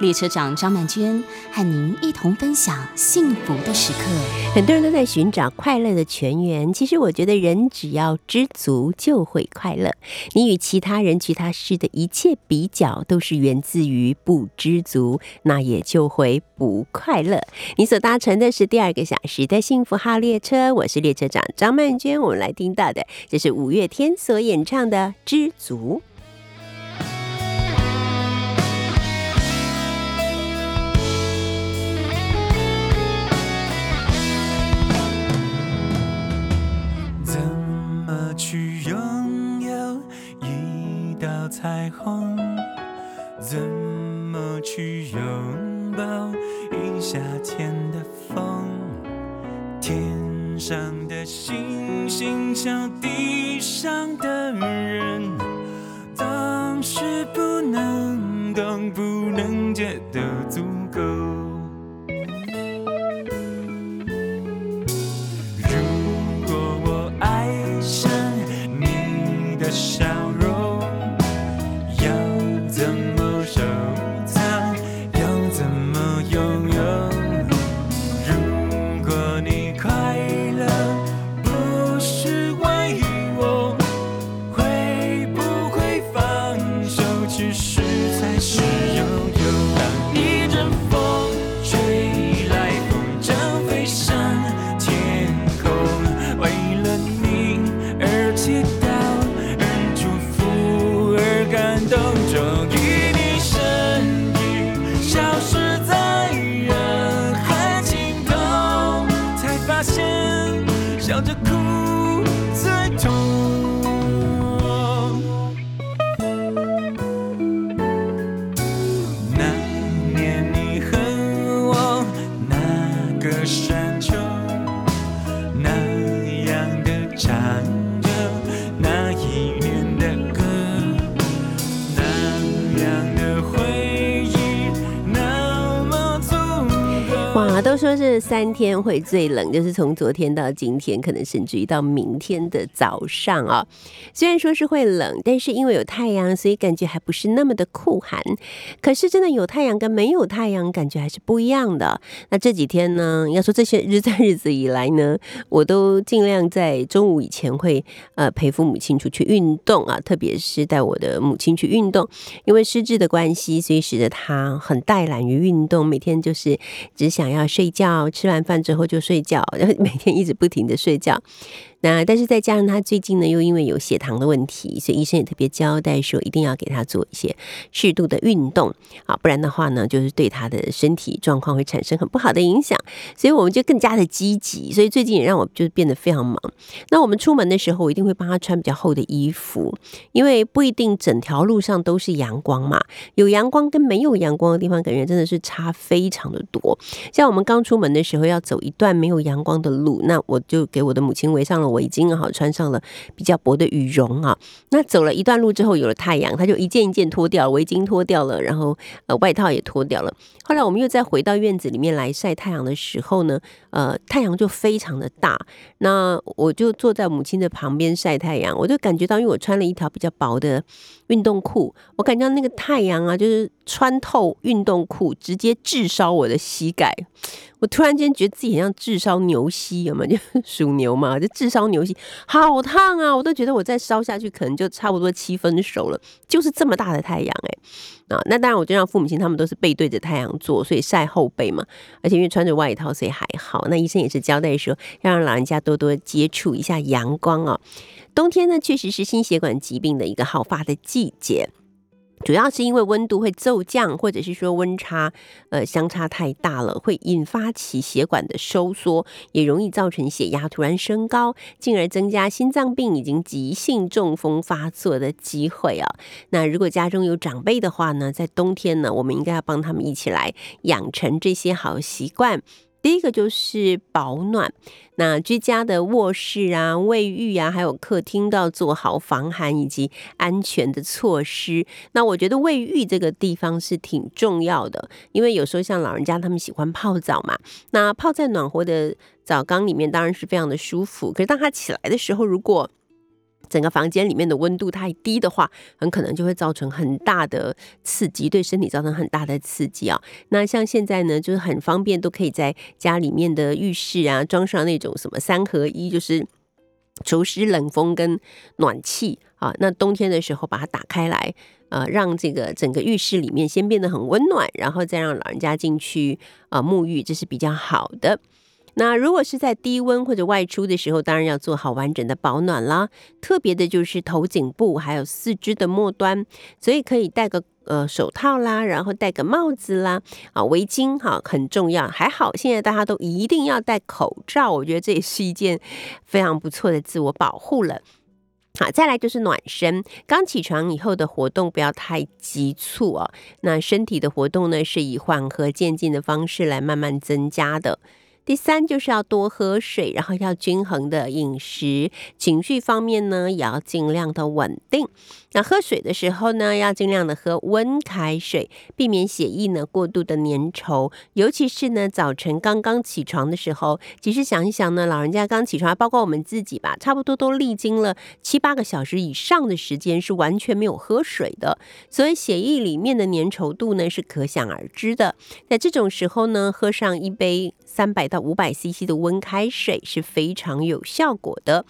列车长张曼娟和您一同分享幸福的时刻。很多人都在寻找快乐的泉源，其实我觉得人只要知足就会快乐。你与其他人、其他事的一切比较，都是源自于不知足，那也就会不快乐。你所搭乘的是第二个小时的幸福号列车，我是列车长张曼娟。我们来听到的，这是五月天所演唱的《知足》。彩虹，怎么去拥抱一夏天的风？天上的星星笑地上的人，当时不能懂，不能觉得足都说是三天会最冷，就是从昨天到今天，可能甚至于到明天的早上啊。虽然说是会冷，但是因为有太阳，所以感觉还不是那么的酷寒。可是真的有太阳跟没有太阳，感觉还是不一样的。那这几天呢，要说这些日在日子以来呢，我都尽量在中午以前会呃陪父母亲出去运动啊，特别是带我的母亲去运动，因为失智的关系，所以使得他很怠懒于运动，每天就是只想想要。睡觉，吃完饭之后就睡觉，然 后每天一直不停的睡觉。那但是再加上他最近呢，又因为有血糖的问题，所以医生也特别交代说，一定要给他做一些适度的运动啊，不然的话呢，就是对他的身体状况会产生很不好的影响。所以我们就更加的积极，所以最近也让我就是变得非常忙。那我们出门的时候，我一定会帮他穿比较厚的衣服，因为不一定整条路上都是阳光嘛，有阳光跟没有阳光的地方，感觉真的是差非常的多。像我们刚出门的时候，要走一段没有阳光的路，那我就给我的母亲围上了。围巾好，穿上了比较薄的羽绒啊。那走了一段路之后，有了太阳，他就一件一件脱掉，围巾脱掉了，然后呃外套也脱掉了。后来我们又再回到院子里面来晒太阳的时候呢，呃太阳就非常的大。那我就坐在母亲的旁边晒太阳，我就感觉到，因为我穿了一条比较薄的运动裤，我感觉到那个太阳啊，就是穿透运动裤，直接炙烧我的膝盖。我突然间觉得自己很像炙烧牛膝，有没有？就属牛嘛，就炙烧牛膝，好烫啊！我都觉得我再烧下去，可能就差不多七分熟了。就是这么大的太阳，哎，啊，那当然，我就让父母亲他们都是背对着太阳坐，所以晒后背嘛。而且因为穿着外套，所以还好。那医生也是交代说，要让老人家多多接触一下阳光哦。冬天呢，确实是心血管疾病的一个好发的季节。主要是因为温度会骤降，或者是说温差呃相差太大了，会引发起血管的收缩，也容易造成血压突然升高，进而增加心脏病以及急性中风发作的机会啊。那如果家中有长辈的话呢，在冬天呢，我们应该要帮他们一起来养成这些好习惯。第一个就是保暖，那居家的卧室啊、卫浴啊，还有客厅都要做好防寒以及安全的措施。那我觉得卫浴这个地方是挺重要的，因为有时候像老人家他们喜欢泡澡嘛，那泡在暖和的澡缸里面当然是非常的舒服。可是当他起来的时候，如果整个房间里面的温度太低的话，很可能就会造成很大的刺激，对身体造成很大的刺激啊。那像现在呢，就是很方便，都可以在家里面的浴室啊装上那种什么三合一，就是除湿、冷风跟暖气啊。那冬天的时候把它打开来，呃，让这个整个浴室里面先变得很温暖，然后再让老人家进去啊沐浴，这是比较好的。那如果是在低温或者外出的时候，当然要做好完整的保暖啦。特别的就是头颈部还有四肢的末端，所以可以戴个呃手套啦，然后戴个帽子啦，啊围巾哈很重要。还好现在大家都一定要戴口罩，我觉得这也是一件非常不错的自我保护了。好，再来就是暖身。刚起床以后的活动不要太急促哦。那身体的活动呢，是以缓和渐进的方式来慢慢增加的。第三就是要多喝水，然后要均衡的饮食。情绪方面呢，也要尽量的稳定。那喝水的时候呢，要尽量的喝温开水，避免血液呢过度的粘稠。尤其是呢，早晨刚刚起床的时候，其实想一想呢，老人家刚起床，包括我们自己吧，差不多都历经了七八个小时以上的时间是完全没有喝水的，所以血液里面的粘稠度呢是可想而知的。在这种时候呢，喝上一杯三百。到五百 CC 的温开水是非常有效果的。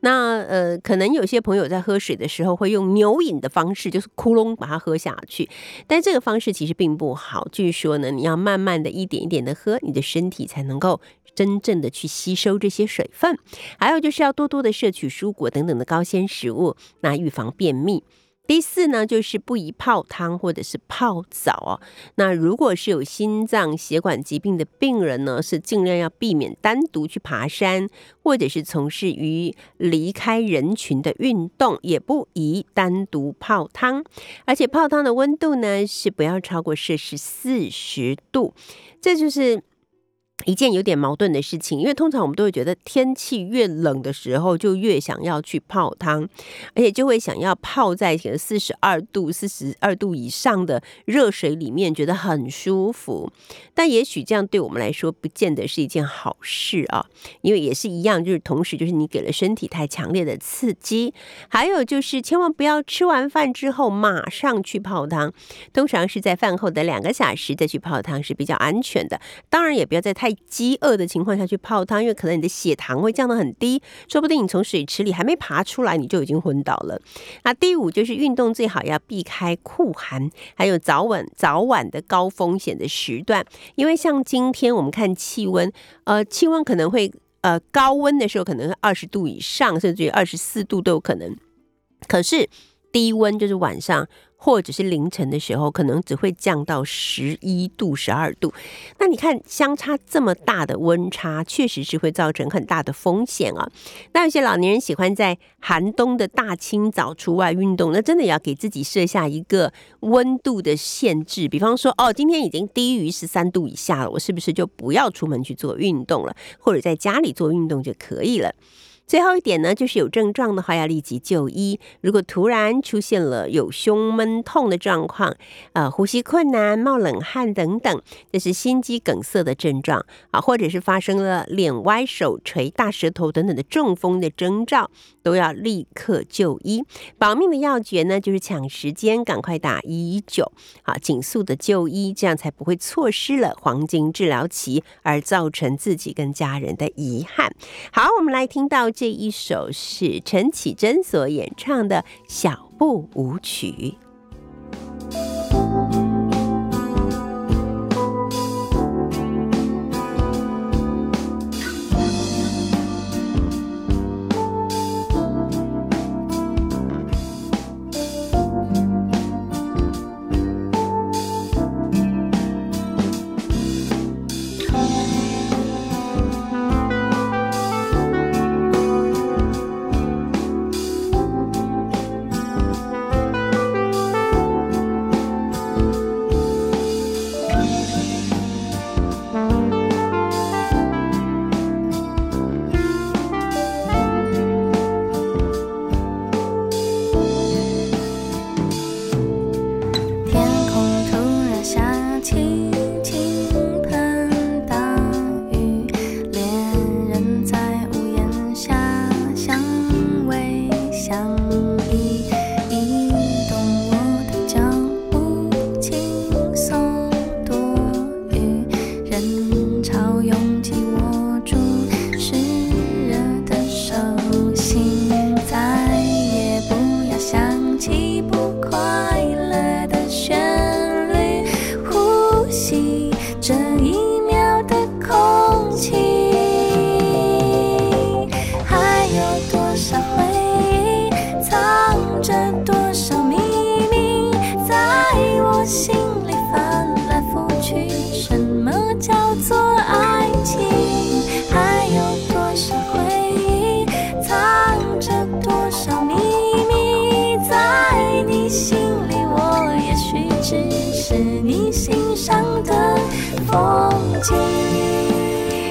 那呃，可能有些朋友在喝水的时候会用牛饮的方式，就是窟窿把它喝下去。但这个方式其实并不好。据说呢，你要慢慢的一点一点的喝，你的身体才能够真正的去吸收这些水分。还有就是要多多的摄取蔬果等等的高纤食物，那预防便秘。第四呢，就是不宜泡汤或者是泡澡哦。那如果是有心脏血管疾病的病人呢，是尽量要避免单独去爬山，或者是从事于离开人群的运动，也不宜单独泡汤。而且泡汤的温度呢，是不要超过摄氏四十度。这就是。一件有点矛盾的事情，因为通常我们都会觉得天气越冷的时候，就越想要去泡汤，而且就会想要泡在四十二度、四十二度以上的热水里面，觉得很舒服。但也许这样对我们来说，不见得是一件好事啊，因为也是一样，就是同时就是你给了身体太强烈的刺激。还有就是千万不要吃完饭之后马上去泡汤，通常是在饭后的两个小时再去泡汤是比较安全的。当然也不要在太饥饿的情况下去泡汤，因为可能你的血糖会降得很低，说不定你从水池里还没爬出来，你就已经昏倒了。那第五就是运动最好要避开酷寒，还有早晚早晚的高风险的时段，因为像今天我们看气温，呃，气温可能会呃高温的时候可能二十度以上，甚至于二十四度都有可能，可是低温就是晚上。或者是凌晨的时候，可能只会降到十一度、十二度。那你看，相差这么大的温差，确实是会造成很大的风险啊。那有些老年人喜欢在寒冬的大清早出外运动，那真的要给自己设下一个温度的限制。比方说，哦，今天已经低于十三度以下了，我是不是就不要出门去做运动了，或者在家里做运动就可以了？最后一点呢，就是有症状的话要立即就医。如果突然出现了有胸闷痛的状况，呃，呼吸困难、冒冷汗等等，这是心肌梗塞的症状啊，或者是发生了脸歪、手垂、大舌头等等的中风的征兆，都要立刻就医。保命的要诀呢，就是抢时间，赶快打一一九，好，紧速的就医，这样才不会错失了黄金治疗期，而造成自己跟家人的遗憾。好，我们来听到。这一首是陈绮贞所演唱的小步舞曲。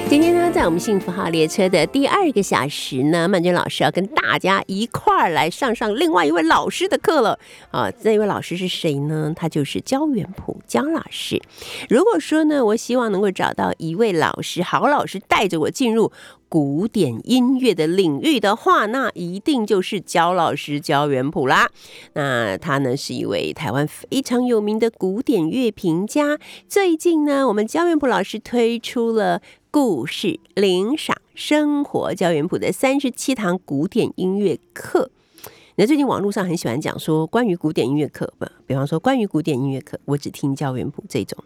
今天呢，在我们幸福号列车的第二个小时呢，曼娟老师要跟大家一块儿来上上另外一位老师的课了啊！这位老师是谁呢？他就是焦元溥焦老师。如果说呢，我希望能够找到一位老师，好老师带着我进入古典音乐的领域的话，那一定就是焦老师焦元溥啦。那他呢是一位台湾非常有名的古典乐评家。最近呢，我们焦元溥老师推出了。故事、领赏、生活，焦元溥的三十七堂古典音乐课。那最近网络上很喜欢讲说，关于古典音乐课不，比方说关于古典音乐课，我只听教元溥这种，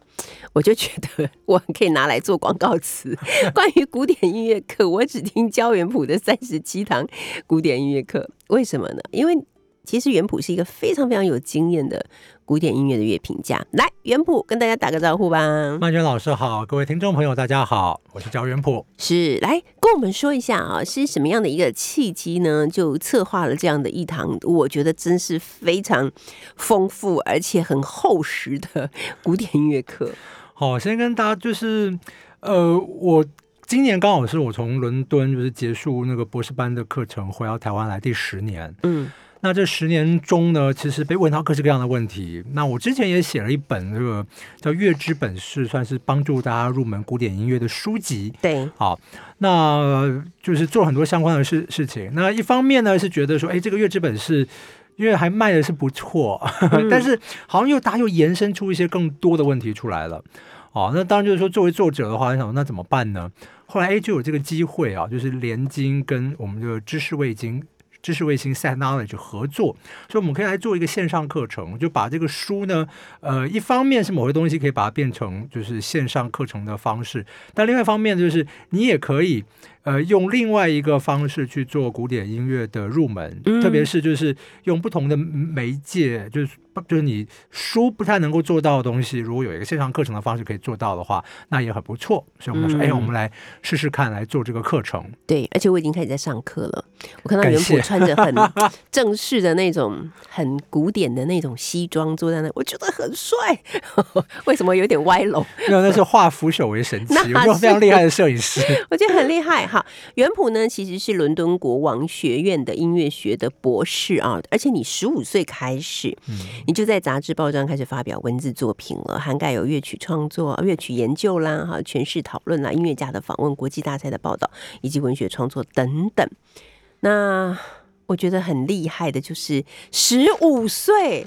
我就觉得我可以拿来做广告词。关于古典音乐课，我只听教元溥的三十七堂古典音乐课。为什么呢？因为其实元溥是一个非常非常有经验的。古典音乐的乐评家，来元普跟大家打个招呼吧。曼娟老师好，各位听众朋友大家好，我是焦元普。是来跟我们说一下啊，是什么样的一个契机呢？就策划了这样的一堂，我觉得真是非常丰富而且很厚实的古典音乐课。好，先跟大家就是，呃，我今年刚好是我从伦敦就是结束那个博士班的课程，回到台湾来第十年。嗯。那这十年中呢，其实被问到各式各样的问题。那我之前也写了一本这个叫《乐之本事》，算是帮助大家入门古典音乐的书籍。对，好，那就是做很多相关的事事情。那一方面呢，是觉得说，哎，这个《乐之本事》因为还卖的是不错，但是好像又大家又延伸出一些更多的问题出来了。哦，那当然就是说，作为作者的话，想那怎么办呢？后来哎，就有这个机会啊，就是联经跟我们这个知识味经。知识卫星 Set Knowledge 合作，所以我们可以来做一个线上课程，就把这个书呢，呃，一方面是某些东西可以把它变成就是线上课程的方式，但另外一方面就是你也可以。呃，用另外一个方式去做古典音乐的入门，特别是就是用不同的媒介，就是就是你书不太能够做到的东西，如果有一个线上课程的方式可以做到的话，那也很不错。所以我们说，哎，我们来试试看，来做这个课程。对，而且我已经开始在上课了。我看到元普穿着很 正式的那种、很古典的那种西装坐在那，我觉得很帅。为什么有点歪楼？没有，那是化腐朽为神奇，我非常厉害的摄影师，我觉得很厉害。好，元溥呢其实是伦敦国王学院的音乐学的博士啊，而且你十五岁开始，你就在杂志报章开始发表文字作品了，涵盖有乐曲创作、乐曲研究啦、哈诠释讨论啦、音乐家的访问、国际大赛的报道以及文学创作等等。那我觉得很厉害的就是十五岁，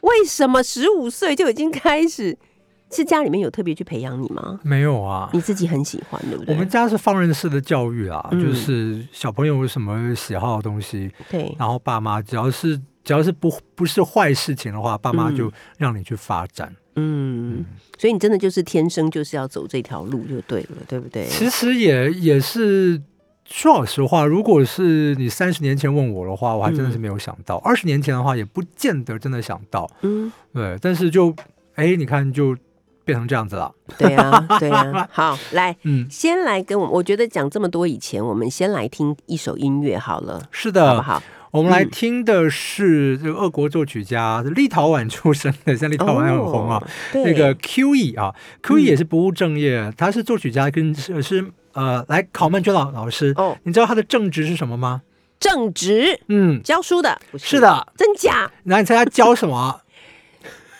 为什么十五岁就已经开始？是家里面有特别去培养你吗？没有啊，你自己很喜欢，对不对？我们家是放任式的教育啊，就是小朋友有什么喜好的东西，对，然后爸妈只要是只要是不不是坏事情的话，爸妈就让你去发展。嗯，所以你真的就是天生就是要走这条路就对了，对不对？其实也也是说老实话，如果是你三十年前问我的话，我还真的是没有想到；二十年前的话，也不见得真的想到。嗯，对，但是就哎，你看就。变成这样子了，对啊，对啊。好，来，嗯，先来跟我，我觉得讲这么多以前，我们先来听一首音乐好了。是的，好不好？我们来听的是这个俄国作曲家，立陶宛出生的，像立陶宛很红啊。那个 Q.E 啊，Q.E 也是不务正业，他是作曲家，跟是呃，来考曼娟老老师。哦，你知道他的正职是什么吗？正职，嗯，教书的，是的，真假？那你猜他教什么？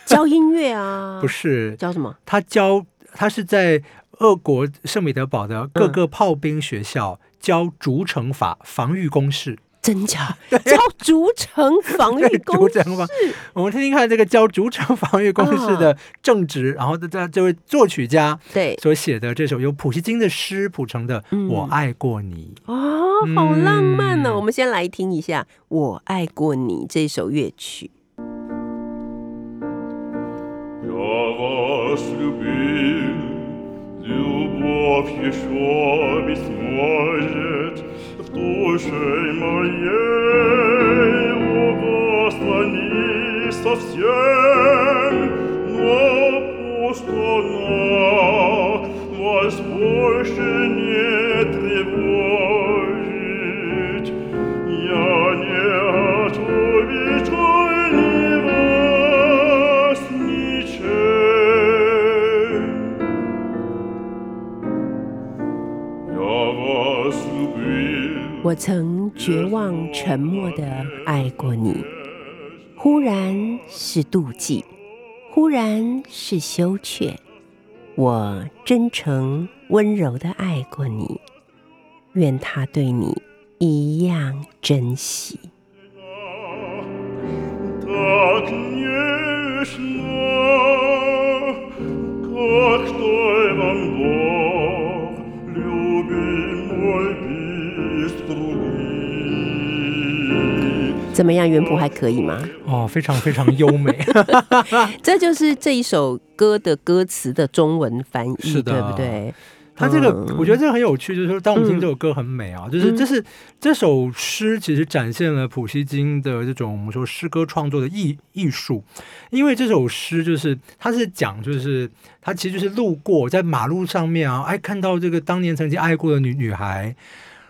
教音乐啊？不是教什么？他教他是在俄国圣彼得堡的各个炮兵学校教逐城法防御工事，真假？教逐城防御工事？我们听听看这个教逐城防御工事的正直，然后这这位作曲家对所写的这首由普希金的诗谱成的《我爱过你》哦，好浪漫呢！我们先来听一下《我爱过你》这首乐曲。нас любил, Любовь еще быть может в душе моей. О, Господи, совсем, но пусть она вас больше не тревожит. 我曾绝望沉默的爱过你，忽然是妒忌，忽然是羞怯。我真诚温柔的爱过你，愿他对你一样珍惜。怎么样，原谱还可以吗？哦，非常非常优美。这就是这一首歌的歌词的中文翻译，是的对不对？他这个嗯我觉得这个很有趣，就是说，当我们听嗯这首歌很美啊，就是嗯这是这首诗其实展现了普希金的这种我们说诗歌创作的艺艺术，因为这首诗就是他是讲就是他其实就是路过在马路上面啊，哎看到这个当年曾经爱过的女女孩。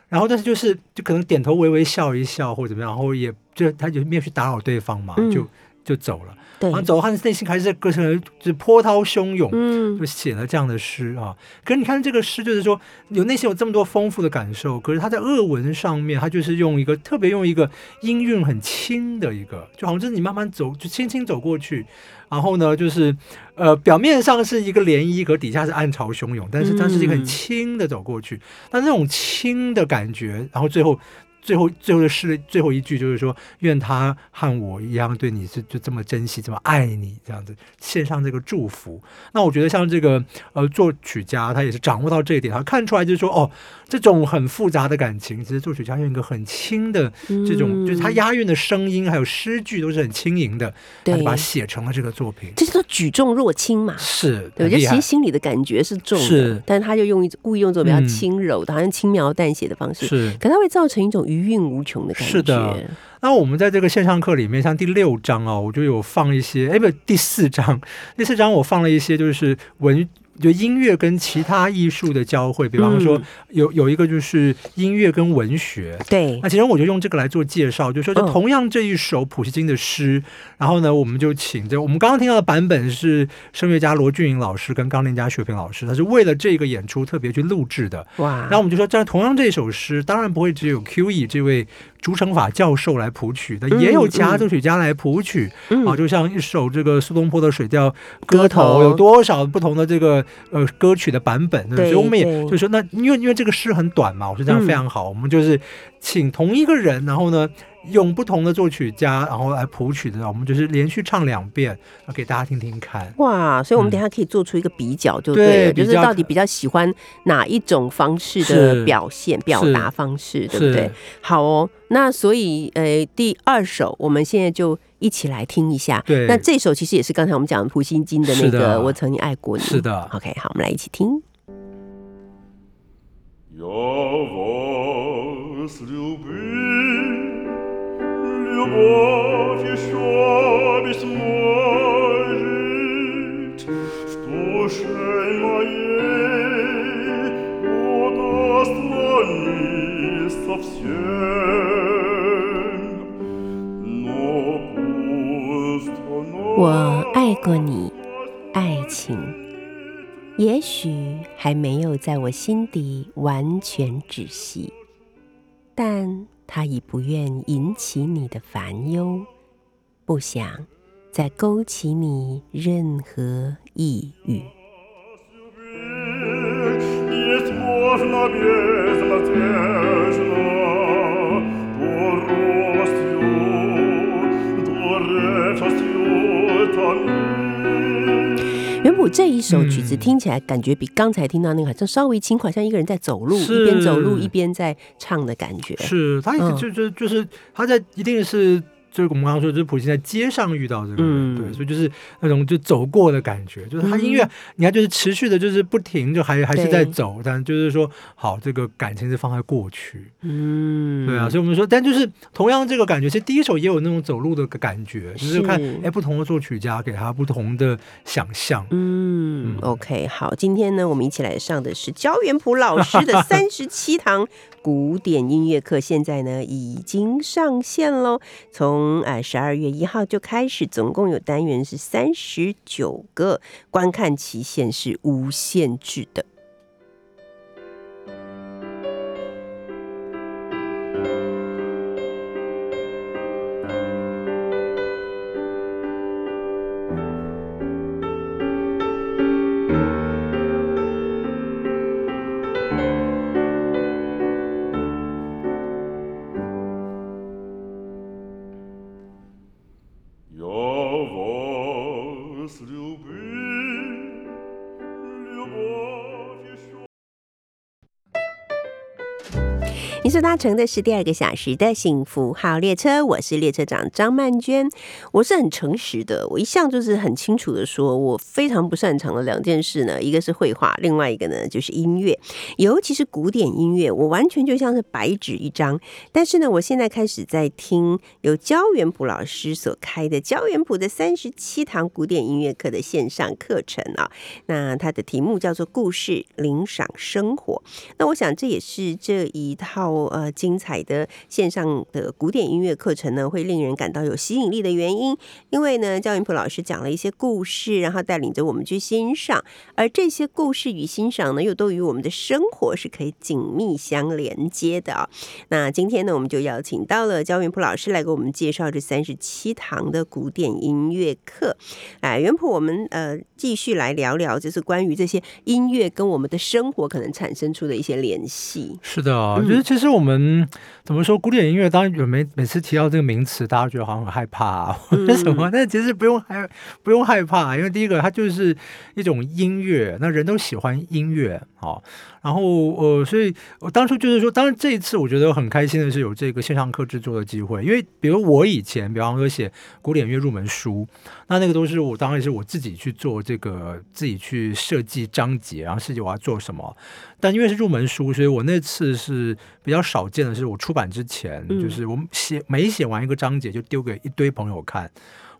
然后，但是就是就可能点头微微笑一笑或者怎么样，然后也就他就没有去打扰对方嘛，嗯就就走了。对然后，走，他内心还是歌声就是波涛汹涌，嗯就写了这样的诗啊。可是你看这个诗，就是说有内心有这么多丰富的感受，可是他在俄文上面，他就是用一个特别用一个音韵很轻的一个，就好像就是你慢慢走，就轻轻走过去。然后呢，就是呃，表面上是一个涟漪，可底下是暗潮汹涌，但是它是一个很嗯轻的走过去。但那种轻的感觉，然后最后。最后，最后的诗最后一句就是说，愿他和我一样对你是就这么珍惜，这么爱你，这样子献上这个祝福。那我觉得像这个呃作曲家，他也是掌握到这一点，他看出来就是说，哦，这种很复杂的感情，其实作曲家用一个很轻的这种，就是他嗯押韵的声音还有诗句都是很轻盈的，他把它写成了这个作品。这叫举重若轻嘛。是，对，就其实心里的感觉是重的，是但是他就用一故意用这种比较嗯轻柔的，好像轻描淡写的方式，是。可它会造成一种余韵无穷的感觉。是的那我们在这个线上课里面，像第六章啊，我就有放一些，哎，不，第四章，第四章我放了一些就是文。就音乐跟其他艺术的交汇，比方说嗯。有有一个就是音乐跟文学，对。那，其实我就用这个来做介绍，就说同样这一首普希金的诗，然后呢，我们就请这我们刚刚听到的版本是声乐家罗俊颖老师跟钢琴家薛平老师，他是为了这个演出特别去录制的。哇，然后我们就说，这同样这首诗，当然不会只有 Q E 这位主惩法教授来谱曲的，嗯也有其他作曲家来谱曲、嗯啊，就像一首这个苏东坡的《水调歌歌头》，有多少不同的这个呃歌曲的版本？所以我们也对就说，那因为因为这个诗很短嘛，我说这样嗯非常好，我们就是请同一个人，然后呢。用不同的作曲家，然后来谱曲的，我们就是连续唱两遍，给大家听听看。哇，所以我们嗯等一下可以做出一个比较，就对对了，就是比较到底比较喜欢哪一种方式是的表现、表达方式，对不是对？好哦，那所以呃，第二首我们现在就一起来听一下。对那这首其实也是刚才我们讲的普希金的那个是的《我曾经爱过你》。是的 OK，好，我们来一起听。 Я вас любил, любовь еще бессмолит в душе моей удостони совсем, но пусть оно 我爱过你，爱情也许还没有在我心底完全止息，但 他已不愿引起你的烦忧，不想再勾起你任何抑郁。这一首曲子嗯。听起来感觉比刚才听到那个好像稍微轻快，像一个人在走路，一边走路一边在唱的感觉。是他就就就是他在一定是就是我们刚刚说，就是普京在街上遇到这个人，嗯。对，所以就是那种就走过的感觉，就是他音乐，你看就是持续的，就是不停，就还还是在走，但就是说好，这个感情是放在过去，嗯，对啊，所以我们说，但就是同样这个感觉，其实第一首也有那种走路的感觉，就是看哎不同的作曲家给他不同的想象，嗯嗯，OK，好，今天呢，我们一起来上的是焦元溥老师的 三十七堂古典音乐课，现在呢已经上线喽。从哎十二月一号就开始，总共有单元是三十九个，观看期限是无限制的。乘的是第二个小时的幸福号列车，我是列车长张曼娟。我是很诚实的，我一向就是很清楚的说，我非常不擅长的两件事呢，一个是绘画，另外一个呢就是音乐，尤其是古典音乐，我完全就像是白纸一张。但是呢，我现在开始在听由焦元溥老师所开的焦元溥的三十七堂古典音乐课的线上课程啊，那它的题目叫做“故事领赏生活”。那我想这也是这一套呃精彩的线上的古典音乐课程呢，会令人感到有吸引力的原因。因为呢，焦云普老师讲了一些故事，然后带领着我们去欣赏，而这些故事与欣赏呢，又都与我们的生活是可以紧密相连接的啊、那今天呢，我们就邀请到了焦云普老师来给我们介绍这三十七堂的古典音乐课。哎，元普，我们呃继续来聊聊，就是关于这些音乐跟我们的生活可能产生出的一些联系。是的啊，嗯就是其实我们怎么说，古典音乐当然有每每次提到这个名词，大家觉得好像很害怕、啊、或者什么，但其实不用害不用害怕，因为第一个它就是一种音乐，那人都喜欢音乐，好、然后呃，所以我当初就是说，当然这一次我觉得很开心的是有这个线上课制作的机会，因为比如我以前，比方说写古典乐入门书，那那个都是我当然是我自己去做这个，自己去设计章节，然后设计我要做什么。但因为是入门书，所以我那次是比较少见的是，我出版之前，嗯就是我写每写完一个章节就丢给一堆朋友看。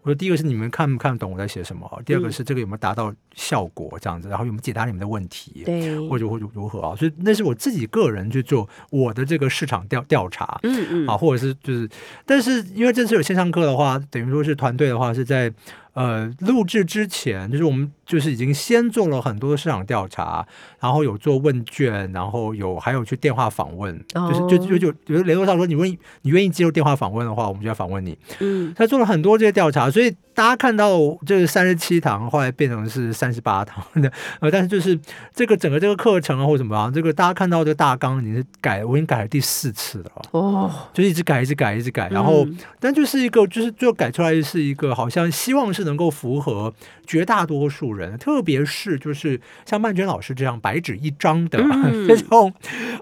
我说第一个是你们看不看得懂我在写什么，第二个嗯是这个有没有达到效果这样子，然后有没有解答你们的问题。对，或者或者如何啊？所以那是我自己个人去做我的这个市场调调查，嗯嗯，啊，或者是就是，但是因为这次有线上课的话，等于说是团队的话是在呃录制之前，就是我们就是已经先做了很多的市场调查，然后有做问卷，然后有还有去电话访问，就是就就就比如联络上说你问你愿意接受电话访问的话，我们就要访问你。嗯他做了很多这些调查，所以大家看到这三十七堂，后来变成是三十八堂的，呃，但是就是这个整个这个课程啊或者怎么样，这个大家看到这个大纲已经是改，我已经改了第四次了，哦，就一直改，一直改，一直改，然后、嗯但就是一个就是最后改出来是一个好像希望是能够符合绝大多数人，特别是就是像曼娟老师这样白纸一张的、嗯 这种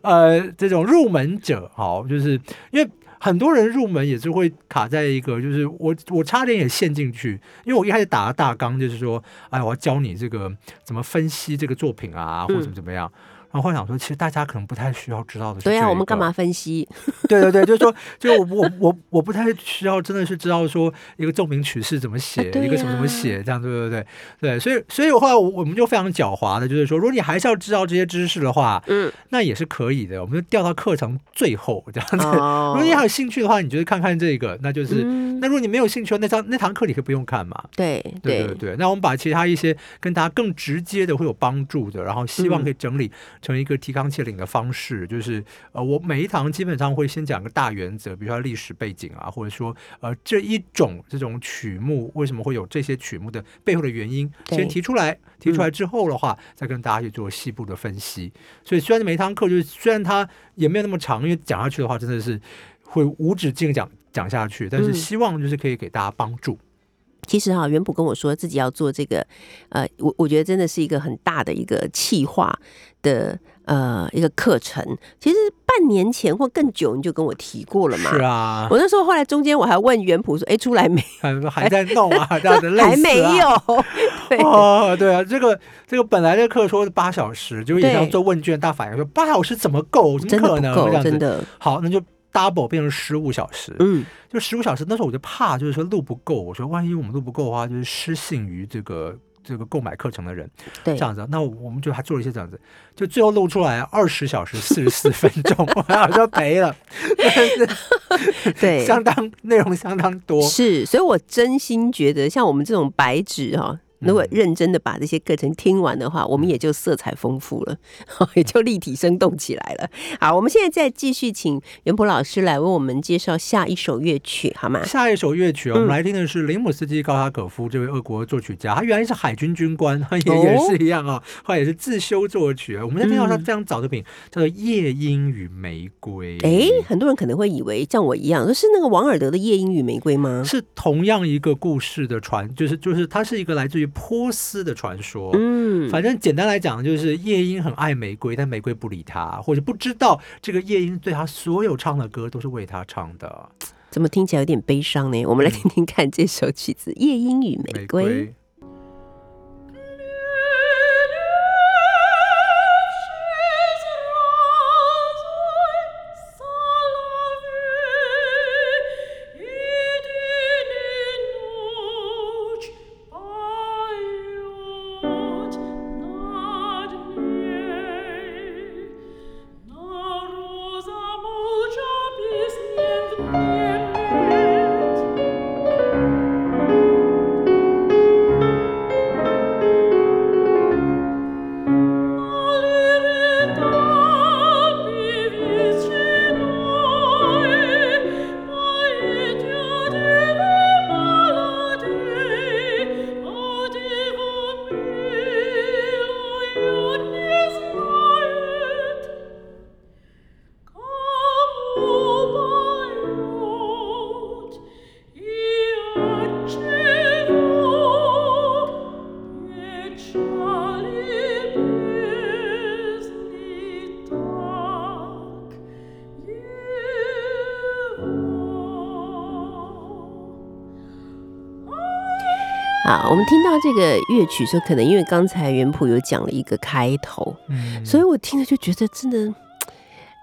呃这种入门者，好，就是因为。很多人入门也是会卡在一个，就是我我差点也陷进去，因为我一开始打了大纲就是说，哎，我要教你这个怎么分析这个作品啊，或者怎么怎么样。然后后来想说，其实大家可能不太需要知道的是对啊，我们干嘛分析？对对对，就是说，就我我我我不太需要，真的是知道说一个奏鸣曲式怎么写，一个什么怎么写，这样对对对对，所以所以我后来我我们就非常狡猾的，就是说，如果你还是要知道这些知识的话，嗯，那也是可以的，我们就调到课程最后这样子。哦 如果你还有兴趣的话，你就是看看这个，那就是。嗯那如果你没有兴趣，那张那堂课你可以不用看嘛。对对对。对，那我们把其他一些跟大家更直接的会有帮助的，然后希望可以整理成一个提纲挈领的方式，就是呃，我每一堂基本上会先讲个大原则，比如说历史背景啊，或者说呃这一种这种曲目为什么会有这些曲目的背后的原因，先提出来，提出来之后的话，再跟大家去做细部的分析。所以虽然每一堂课就是虽然它也没有那么长，因为讲下去的话真的是会无止境地讲讲下去，但是嗯希望就是可以给大家帮助。其实哈、元普跟我说自己要做这个，呃，我我觉得真的是一个很大的一个企划的呃一个课程。其实半年前或更久你就跟我提过了嘛。是啊，我那时候后来中间我还问元普说：“哎，出来没？还还在弄啊，这样子累还没有。对”哦，对啊，这个这个本来的课说是八小时，就也对要做问卷大反应，说八小时怎么够？怎真么可能？的不够这，样子真的。好，那就 double 变成十五小时。嗯，就十五小时，那时候我就怕，就是说录不够。我说万一我们录不够的话，就是失信于这个这个购买课程的人。对这，样子，那我们就还做了一些这样子，就最后录出来二十小时四十四分钟，我好像赔了，对，相当内容相当多。是，所以我真心觉得，像我们这种白纸哈、如果嗯认真的把这些课程听完的话，我们也就色彩丰富了，也就立体生动起来了。好，我们现在再继续请袁博老师来为我们介绍下一首乐曲，好吗？下一首乐曲，我嗯们来听的是林姆斯基·高塔可夫这位俄国作曲家，他原来是海军军官，也哦也是一样啊，后来也是自修作曲。我们在听到他嗯非常早的品，叫做《夜莺与玫瑰》。哎，很多人可能会以为像我一样，是那个王尔德的《夜莺与玫瑰》吗？是同样一个故事的传，就是就是它是一个来自于波斯的传说。嗯，反正简单来讲，就是夜莺很爱玫瑰，但玫瑰不理他，或者不知道这个夜莺对他所有唱的歌都是为他唱的。怎么听起来有点悲伤呢？我们来听听看这首曲子《夜莺与玫瑰》。到这个乐曲的时候，可能因为刚才原谱有讲了一个开头，嗯。所以我听了就觉得真的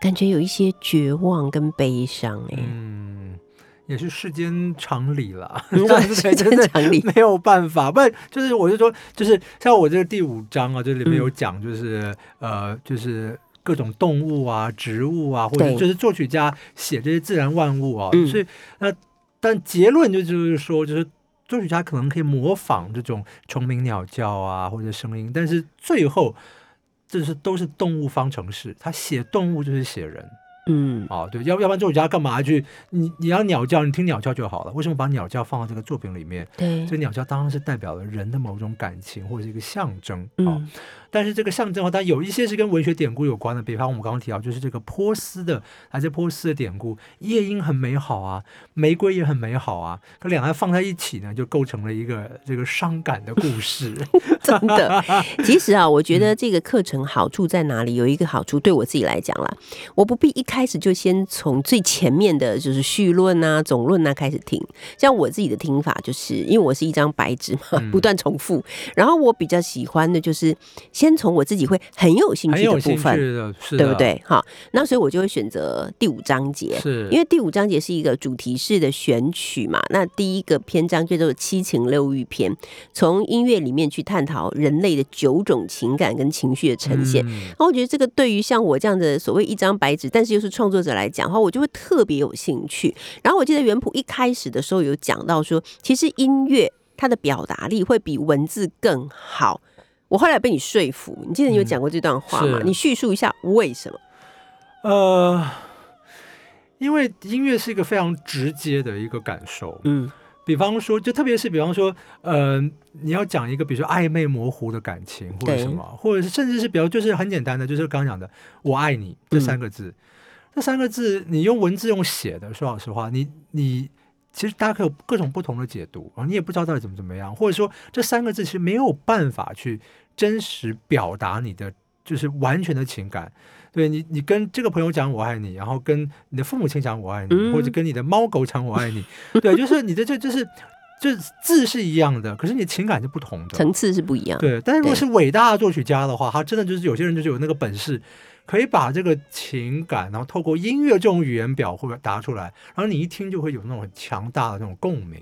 感觉有一些绝望跟悲伤哎、嗯，也是世间常理啦，嗯这样子才世间常理。没有办法。不然就是我就说，就是像我这个第五章啊，这里面有讲，就是、呃，就是。各种动物啊、植物啊，或者就是作曲家写这些自然万物啊，嗯。所以那但结论就就是说，就是作曲家可能可以模仿这种虫鸣鸟叫啊或者声音，但是最后这是都是动物方程式，他写动物就是写人。嗯哦，对，要要不然作曲家干嘛去？你你要鸟叫，你听鸟叫就好了。为什么把鸟叫放到这个作品里面？对这鸟叫当然是代表了人的某种感情或者是一个象征。哦，嗯但是这个象征的话，它有一些是跟文学典故有关的，比方我们刚刚提到，就是这个波斯的，还是波斯的典故，夜莺很美好啊，玫瑰也很美好啊，可两岸放在一起呢，就构成了一个这个伤感的故事。真的，其实啊，我觉嗯得这个课程好处在哪里？有一个好处，对我自己来讲啦，我不必一开始就先从最前面的就是序论啊、总论啊开始听。像我自己的听法，就是因为我是一张白纸嘛，嗯不断重复。然后我比较喜欢的就是先从我自己会很有兴趣的部分，对不？对？好，那所以我就会选择第五章节。是，因为第五章节是一个主题式的选曲嘛，那第一个篇章叫做七情六欲篇，从音乐里面去探讨人类的九种情感跟情绪的呈现。嗯然后我觉得这个对于像我这样的所谓一张白纸，但是又是创作者来讲的话，我就会特别有兴趣。然后我记得原谱一开始的时候有讲到说，其实音乐它的表达力会比文字更好。我后来被你说服，你记得你有讲过这段话吗？是你叙述一下为什么？呃，因为音乐是一个非常直接的一个感受，嗯比方说，就特别是比方说，呃，你要讲一个比如说暧昧模糊的感情或者什么，或者是甚至是比较就是很简单的，就是刚刚讲的“我爱你”这三个字，这三个字你用文字用写的，说老实话，你你其实大家可以有各种不同的解读啊，你也不知道到底怎么怎么样，或者说这三个字其实没有办法去真实表达你的就是完全的情感。对你，你跟这个朋友讲我爱你，然后跟你的父母亲讲我爱你，嗯。或者跟你的猫狗讲我爱你，对，就是你的这就是就是字是一样的，可是你情感是不同的。层次是不一样。对，但是如果是伟大的作曲家的话，他真的就是有些人就是有那个本事，可以把这个情感，然后透过音乐这种语言表或达出来，然后你一听就会有那种很强大的那种共鸣。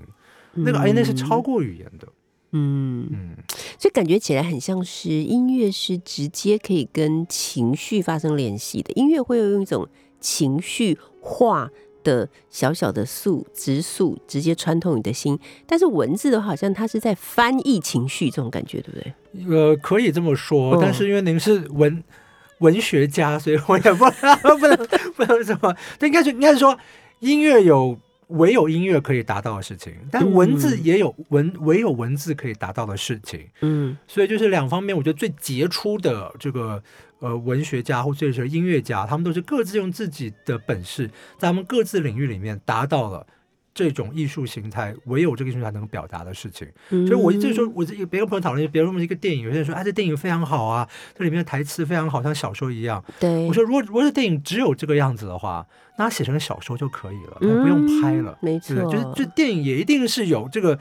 那个哎，那是超过语言的，嗯，嗯，所以感觉起来很像是音乐是直接可以跟情绪发生联系的，音乐会用一种情绪化的小小的素直素直接穿透你的心，但是文字的话，好像它是在翻译情绪这种感觉，对不对？呃，可以这么说，但是因为您是文 文学家，所以我也不 不能不能什么，这应该是应该是说音乐有。唯有音乐可以达到的事情，但文字嗯也有文，唯有文字可以达到的事情。嗯所以就是两方面，我觉得最杰出的这个呃文学家或者是音乐家，他们都是各自用自己的本事，在他们各自领域里面达到了这种艺术形态唯有这个艺术才能表达的事情。嗯所以我这时候我这别跟朋友讨论，比如说一个电影，有些人说啊这电影非常好啊，这里面的台词非常好，像小说一样。对，我说如果如果这电影只有这个样子的话，那它写成小说就可以了，那不用拍了。嗯没错对，就是这电影也一定是有这个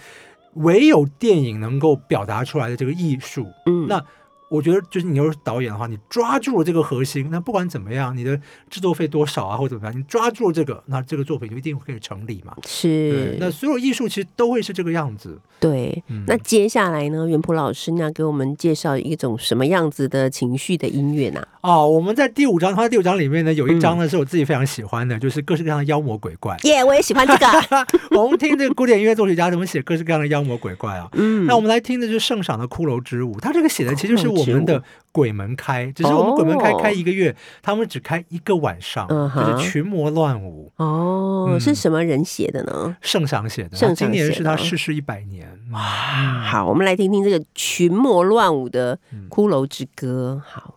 唯有电影能够表达出来的这个艺术。嗯那我觉得就是你要是导演的话，你抓住了这个核心，那不管怎么样，你的制作费多少啊，或者怎么样，你抓住了这个，那这个作品就一定可以成立嘛。是，那所有艺术其实都会是这个样子。对。嗯那接下来呢，袁普老师，你要给我们介绍一种什么样子的情绪的音乐呢？哦，我们在第五章，它在第五章里面呢，有一章呢嗯是我自己非常喜欢的，就是各式各样的妖魔鬼怪。耶、我也喜欢这个。我们听这个古典音乐作曲家怎么写各式各样的妖魔鬼怪啊。嗯，那我们来听的就是圣赏的骷髅之舞，他这个写的其实就是我们的鬼门开，只是我们鬼门开哦开一个月，他们只开一个晚上，嗯就是群魔乱舞。哦，嗯是什么人写的呢？圣赏写的，圣上今年是他逝世一百年。哇好，我们来听听这个群魔乱舞的嗯《骷髅之歌》。好。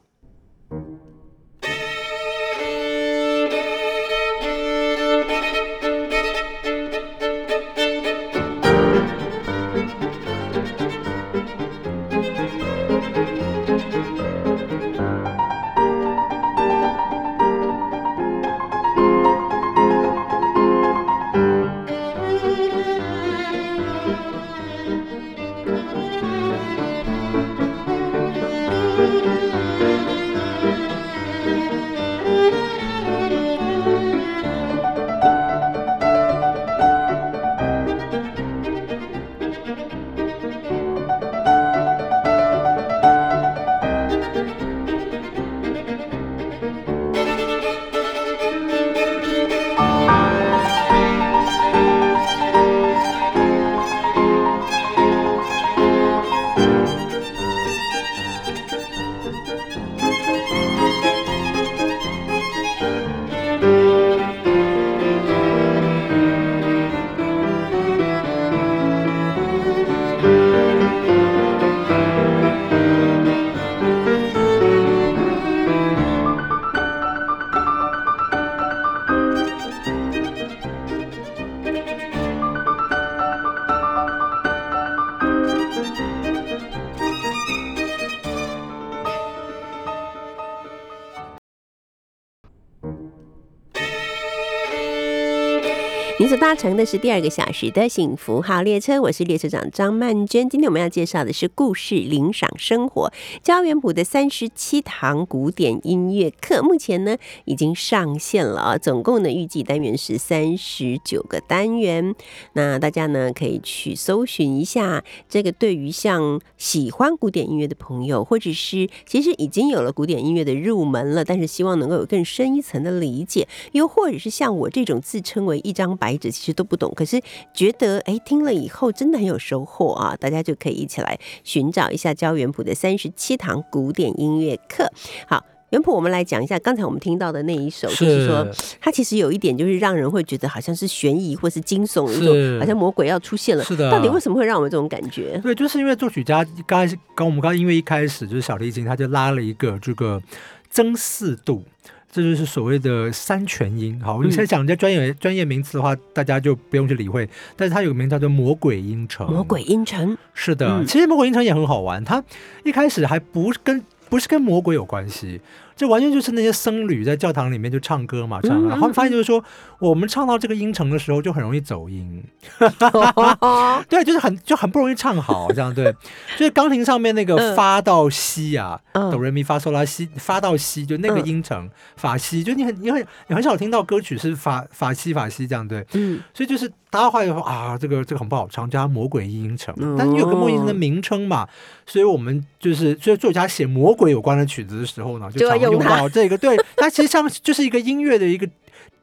乘的是第二个小时的幸福号列车，我是列车长张曼娟。今天我们要介绍的是故事领赏生活焦元溥的三十七堂古典音乐课，目前呢已经上线了啊，总共呢预计单元是三十九个单元。那大家呢可以去搜寻一下，这个对于像喜欢古典音乐的朋友，或者是其实已经有了古典音乐的入门了，但是希望能够有更深一层的理解，又或者是像我这种自称为一张白纸，其实都不懂，可是觉得哎听了以后真的很有收获啊！大家就可以一起来寻找一下焦元溥的三十七堂古典音乐课。好。元溥，我们来讲一下刚才我们听到的那一首，就是说它其实有一点就是让人会觉得好像是悬疑或是惊悚的一种，好像魔鬼要出现了。是的到底为什么会让我们这种感觉？对，就是因为作曲家刚开始，刚我们刚刚音乐一开始就是小提琴，他就拉了一个这个增四度。这就是所谓的三全音。好，我们现在讲人家专业专业名词的话，大家就不用去理会。但是它有个名叫做魔鬼音程。魔鬼音程是的，嗯其实魔鬼音程也很好玩。它一开始还不是跟不是跟魔鬼有关系，这完全就是那些僧侣在教堂里面就唱歌嘛，唱然后发现就是说，我们唱到这个音程的时候，就很容易走音。对，就是很就很不容易唱好，这样对。就是钢琴上面那个嗯发到西啊，嗯哆来咪发嗦拉西，发到西就那个嗯音程，法西，就你很你很你很少听到歌曲是法法西法西这样对。嗯，所以就是大家会说啊，这个这个很不好唱，叫魔鬼音程哦。但因为有个魔鬼音城的名称嘛，所以我们就是所以作家写魔鬼有关的曲子的时候呢，就常用到这个。对，它其实像就是一个音乐的一个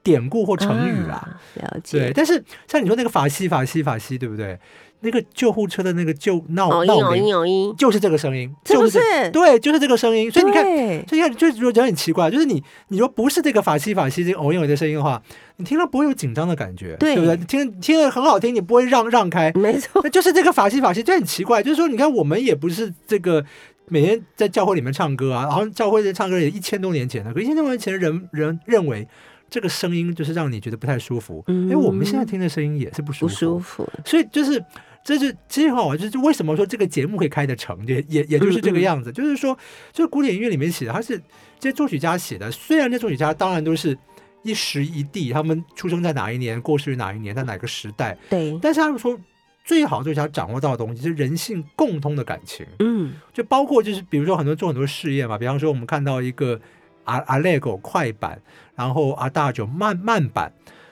典故或成语啦。啊了对，解。但是像你说那个法西法西法西，对不对？那个救护车的那个救闹闹铃就是这个声音，是不就是对，就是这个声音。所以你看，所以你看，就就觉得很奇怪，就是你你说不是这个法西法西这个偶音偶的声音的话，你听了不会有紧张的感觉，对不对？你听听了很好听，你不会让让开，没错，那就是这个法西法西，就很奇怪。就是说，你看我们也不是这个每天在教会里面唱歌啊，然后教会在唱歌也一千多年前了，可一千多年前的人人认为这个声音就是让你觉得不太舒服，因、嗯我们现在听的声音也是不舒服不服，舒服，所以就是。这是其实很好玩，就是为什么说这个节目可以开得成，也也也就是这个样子，就是说，就是古典音乐里面写的，它是这些作曲家写的，虽然这些作曲家当然都是一时一地，他们出生在哪一年，过世于哪一年，在哪个时代，对，但是他们说最好作曲家掌握到的东西是人性共通的感情，嗯。就包括就是比如说很多做很多试验嘛，比方说我们看到一个阿阿 Lego 快板，然后阿大九慢慢板，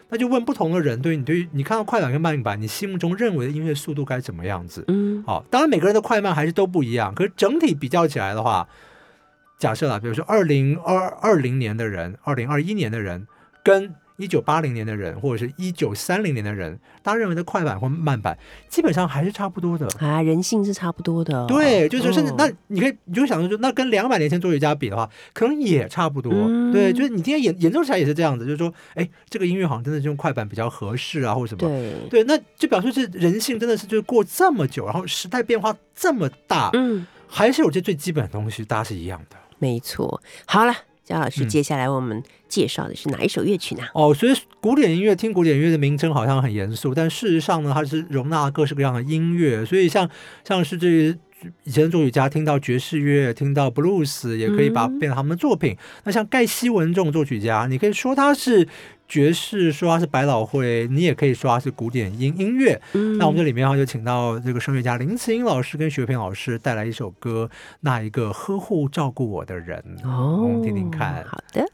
那就问不同的人，对于你对于你看到快板跟慢板，你心目中认为的音乐速度该怎么样子？嗯好，当然每个人的快慢还是都不一样，可是整体比较起来的话，假设啊，比如说二零二二零年的人，二零二一年的人，跟一九八零年的人，或者是一九三零年的人，大家认为的快板或慢板，基本上还是差不多的。啊，人性是差不多的哦、对，就是甚至嗯那你可以你就会想说，那跟两百年前作曲家比的话，可能也差不多。嗯对，就是你今天演演奏起来也是这样子，就是说，哎，这个音乐好像真的是用快板比较合适啊，或者什么。对，对，那就表示是人性真的是就是过这么久，然后时代变化这么大，嗯，还是有些最基本的东西，大家是一样的。没错。好了，焦老师，嗯接下来我们介绍的是哪一首乐曲呢？哦，所以古典音乐听古典音乐的名称好像很严肃，但事实上呢，它是容纳各式各样的音乐。所以像像是这些以前的作曲家听到爵士乐，听到 blues，也可以把嗯变成他们的作品。那像盖希文这种作曲家，你可以说他是爵士，说他是百老汇，你也可以说他是古典音音乐。嗯那我们这里面的话就请到这个声乐家林慈英老师跟徐培平老师带来一首歌，那一个呵护照顾我的人，哦，我们听听看。好的，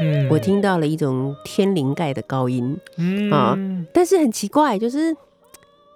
嗯我听到了一种天灵盖的高音，嗯啊但是很奇怪，就是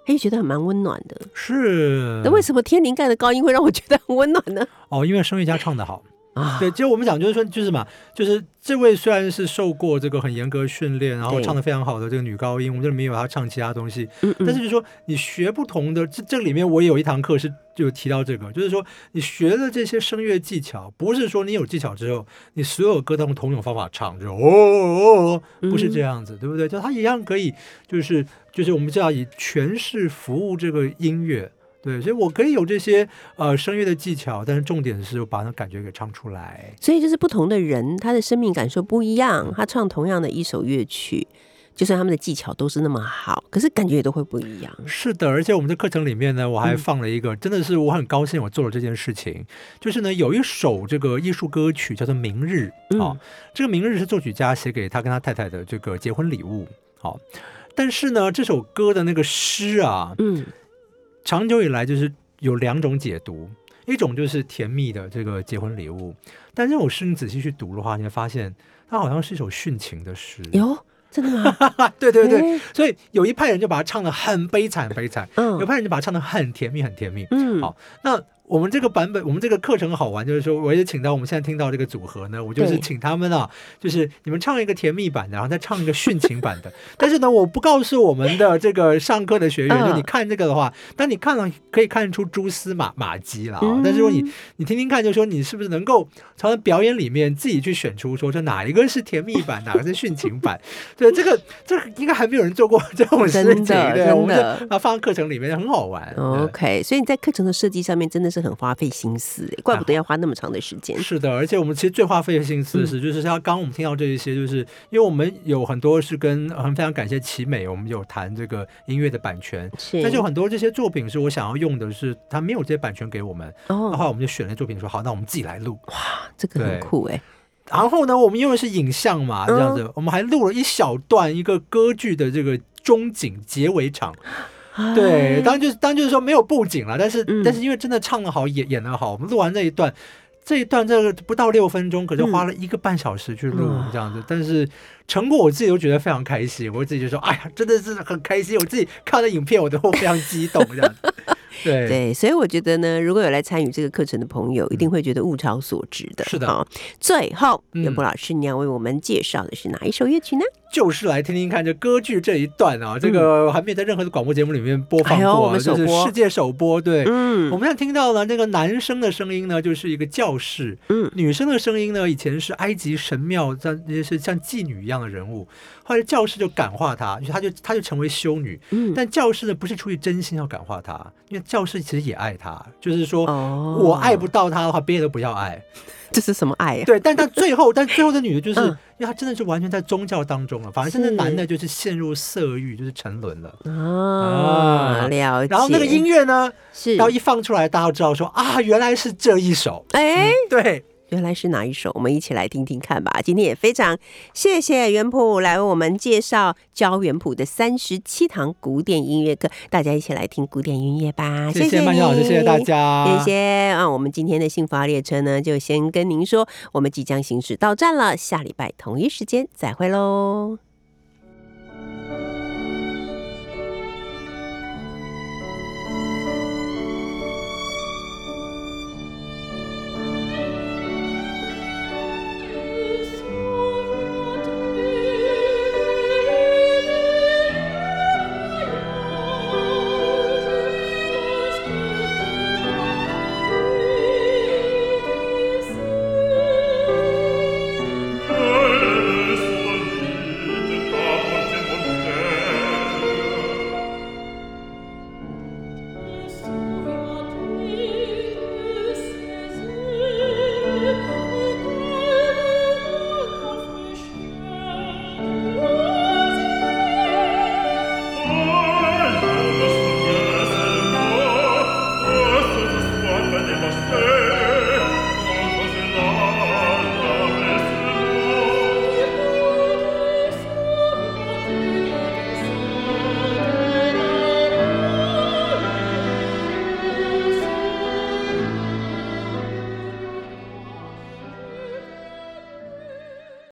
哎觉得很蛮温暖的。是。那为什么天灵盖的高音会让我觉得很温暖呢？哦，因为声乐家唱的好。啊，对，其实我们讲就是说，就是嘛，就是这位虽然是受过这个很严格训练，然后唱的非常好的这个女高音，我们这里面有她唱其他东西，嗯嗯但是就是说你学不同的，这这里面我也有一堂课是就提到这个，就是说你学的这些声乐技巧，不是说你有技巧之后，你所有歌都用同种方法唱，就哦哦哦，不是这样子，对不对？就它一样可以，就是就是我们就要以诠释服务这个音乐。对，所以我可以有这些呃声乐的技巧，但是重点是把那感觉给唱出来。所以就是不同的人，他的生命感受不一样，他唱同样的一首乐曲，就算他们的技巧都是那么好，可是感觉也都会不一样。是的，而且我们的课程里面呢，我还嗯。放了一个，真的是我很高兴我做了这件事情，就是呢有一首这个艺术歌曲叫做《明日》哦，嗯这个《明日》是作曲家写给他跟他太太的这个结婚礼物，好、但是呢这首歌的那个诗啊，嗯长久以来就是有两种解读，一种就是甜蜜的这个结婚礼物，但这首诗你仔细去读的话，你会发现它好像是一首殉情的诗。哟，真的吗？对 对对，哎所以有一派人就把它唱的很悲惨悲惨，嗯有嗯派人就把它唱的很甜蜜很甜蜜。嗯，好那我们这个版本，我们这个课程好玩，就是说，我也请到我们现在听到这个组合呢，我就是请他们啊，就是你们唱一个甜蜜版的，然后再唱一个殉情版的。但是呢，我不告诉我们的这个上课的学员，嗯就你看这个的话，当你看了可以看出蛛丝马马迹了啊、嗯但是如果你你听听看，就说你是不是能够从表演里面自己去选出说这哪一个是甜蜜版，哪个是殉情版？对，这个这个应该还没有人做过这种事情，对，真我们的就把它放在课程里面很好玩。嗯 OK，所以你在课程的设计上面真的是是很花费心思诶，怪不得要花那么长的时间。是的，而且我们其实最花费的心思是，就是像刚刚我们听到这一些，就是因为我们有很多是跟很非常感谢奇美，我们有谈这个音乐的版权，是，但是有很多这些作品是我想要用的是，他没有这些版权给我们，然哦，后我们就选了作品说好，那我们自己来录。哇这个很酷哎，然后呢，我们用的是影像嘛，这样子，我们还录了一小段一个歌剧的这个中景结尾场。对，当然就是当然就是说没有布景了，但是、嗯。但是因为真的唱的好，演演的好，我们录完这一段，这一段这个不到六分钟，可是花了一个半小时去录、嗯这样子，但是成果我自己都觉得非常开心，我自己就说，哎呀，真的是很开心，我自己看了影片我都非常激动这样子。对。对，所以我觉得呢，如果有来参与这个课程的朋友，一定会觉得物超所值的。是的。好最后，嗯。袁博老师，你要为我们介绍的是哪一首乐曲呢？就是来听听看这歌剧这一段啊，这个还没有在任何的广播节目里面播放过、就是世界首播。对，嗯。我们现在听到了那个男生的声音呢，就是一个教士；嗯。女生的声音呢，以前是埃及神庙像那些是像妓女一样的人物，后来教士就感化她，于是她就她就成为修女。嗯，但教士呢，不是出于真心要感化她，因为教室其实也爱他，就是说。哦我爱不到他的话，别人都不要爱。这是什么爱啊？对，但他最后，但最后的女的就是，嗯因为她真的是完全在宗教当中了，反而是那男的就是陷入色欲，就是沉沦了。啊，啊了解。然后那个音乐呢，是然后一放出来，大家都知道说啊，原来是这一首。哎，对，原来是哪一首？我们一起来听听看吧。今天也非常谢谢元普来为我们介绍教元普的三十七堂古典音乐课，大家一起来听古典音乐吧。谢谢谢曼娟老师，你谢谢大。家，谢谢啊！我们今天的幸福号列车呢，就先跟您说，我们即将行驶到站了，下礼拜同一时间再会喽。